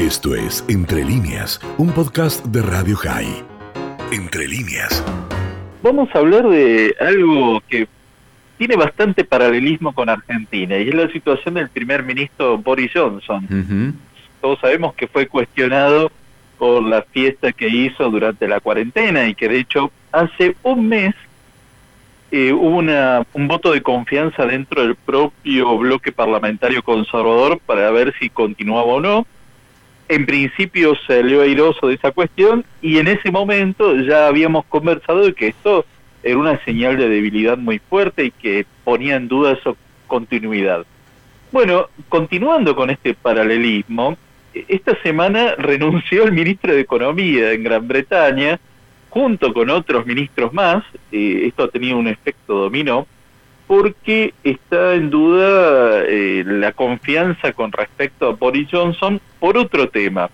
Esto es Entre líneas, un podcast de Radio High. Entre líneas. Vamos a hablar de algo que tiene bastante paralelismo con Argentina y es la situación del primer ministro Boris Johnson. Todos sabemos que fue cuestionado por la fiesta que hizo durante la cuarentena y que de hecho hace un mes eh, hubo una, un voto de confianza dentro del propio bloque parlamentario conservador para ver si continuaba o no. En principio salió airoso de esa cuestión y en ese momento ya habíamos conversado de que esto era una señal de debilidad muy fuerte y que ponía en duda su continuidad. Bueno, continuando con este paralelismo, esta semana renunció el ministro de Economía en Gran Bretaña, junto con otros ministros más, eh, esto ha tenido un efecto dominó, porque está en duda eh, la confianza con respecto a Boris Johnson por otro tema.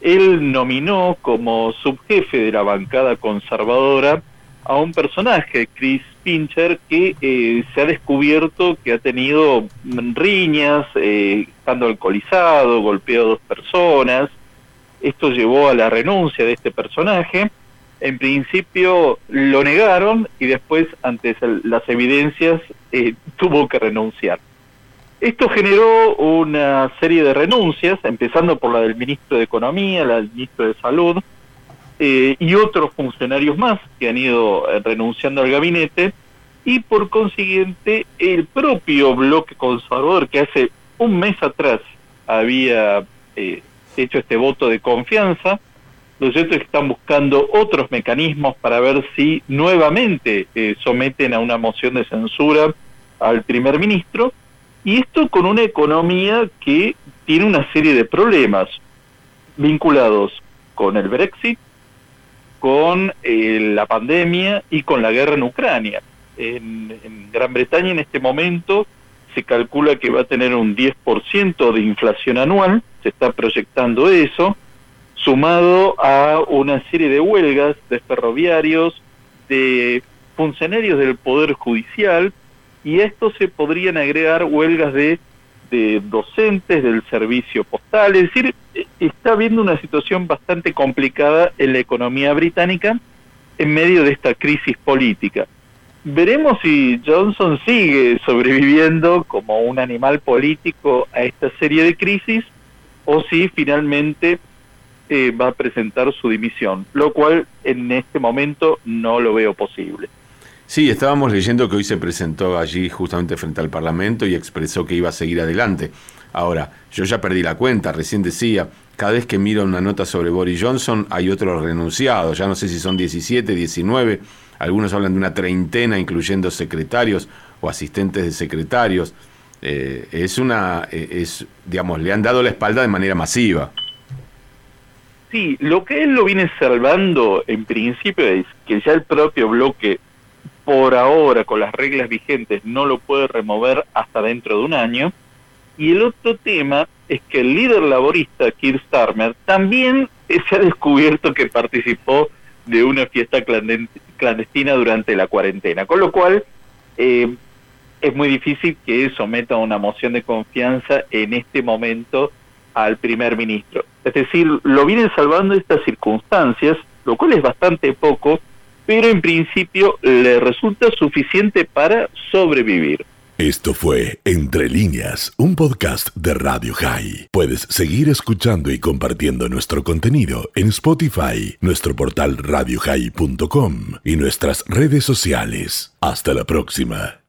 Él nominó como subjefe de la bancada conservadora a un personaje, Chris Pincher, que eh, se ha descubierto que ha tenido riñas, eh, estando alcoholizado, golpeado a dos personas. Esto llevó a la renuncia de este personaje. En principio lo negaron y después, ante las evidencias, eh, tuvo que renunciar. Esto generó una serie de renuncias, empezando por la del ministro de Economía, la del ministro de Salud, eh, y otros funcionarios más que han ido eh, renunciando al gabinete y por consiguiente el propio bloque conservador que hace un mes atrás había eh, hecho este voto de confianza, los cierto están buscando otros mecanismos para ver si nuevamente someten a una moción de censura al primer ministro y esto con una economía que tiene una serie de problemas vinculados con el Brexit, con eh, la pandemia y con la guerra en Ucrania. En, Gran Bretaña en este momento se calcula que va a tener un 10% de inflación anual, se está proyectando eso, sumado a una serie de huelgas de ferroviarios, de funcionarios del Poder Judicial, y a esto se podrían agregar huelgas de de docentes del servicio postal, es decir, está habiendo una situación bastante complicada en la economía británica en medio de esta crisis política. Veremos si Johnson sigue sobreviviendo como un animal político a esta serie de crisis o si finalmente eh, va a presentar su dimisión, lo cual en este momento no lo veo posible. Sí, estábamos leyendo que hoy se presentó allí justamente frente al Parlamento y expresó que iba a seguir adelante. Ahora, yo ya perdí la cuenta, recién decía, cada vez que miro una nota sobre Boris Johnson hay otros renunciados, ya no sé si son 17, 19, algunos hablan de una treintena incluyendo secretarios o asistentes de secretarios. Eh, es una, eh, es, digamos, le han dado la espalda de manera masiva. Sí, lo que él lo viene salvando en principio es que ya el propio bloque por ahora con las reglas vigentes no lo puede remover hasta dentro de un año. Y el otro tema es que el líder laborista, Keir Starmer, también se ha descubierto que participó de una fiesta clandestina durante la cuarentena, con lo cual eh, es muy difícil que someta una moción de confianza en este momento al primer ministro. Es decir, lo vienen salvando estas circunstancias, lo cual es bastante poco, pero en principio le resulta suficiente para sobrevivir. Esto fue Entre líneas, un podcast de Radio High. Puedes seguir escuchando y compartiendo nuestro contenido en Spotify, nuestro portal radiohigh.com y nuestras redes sociales. Hasta la próxima.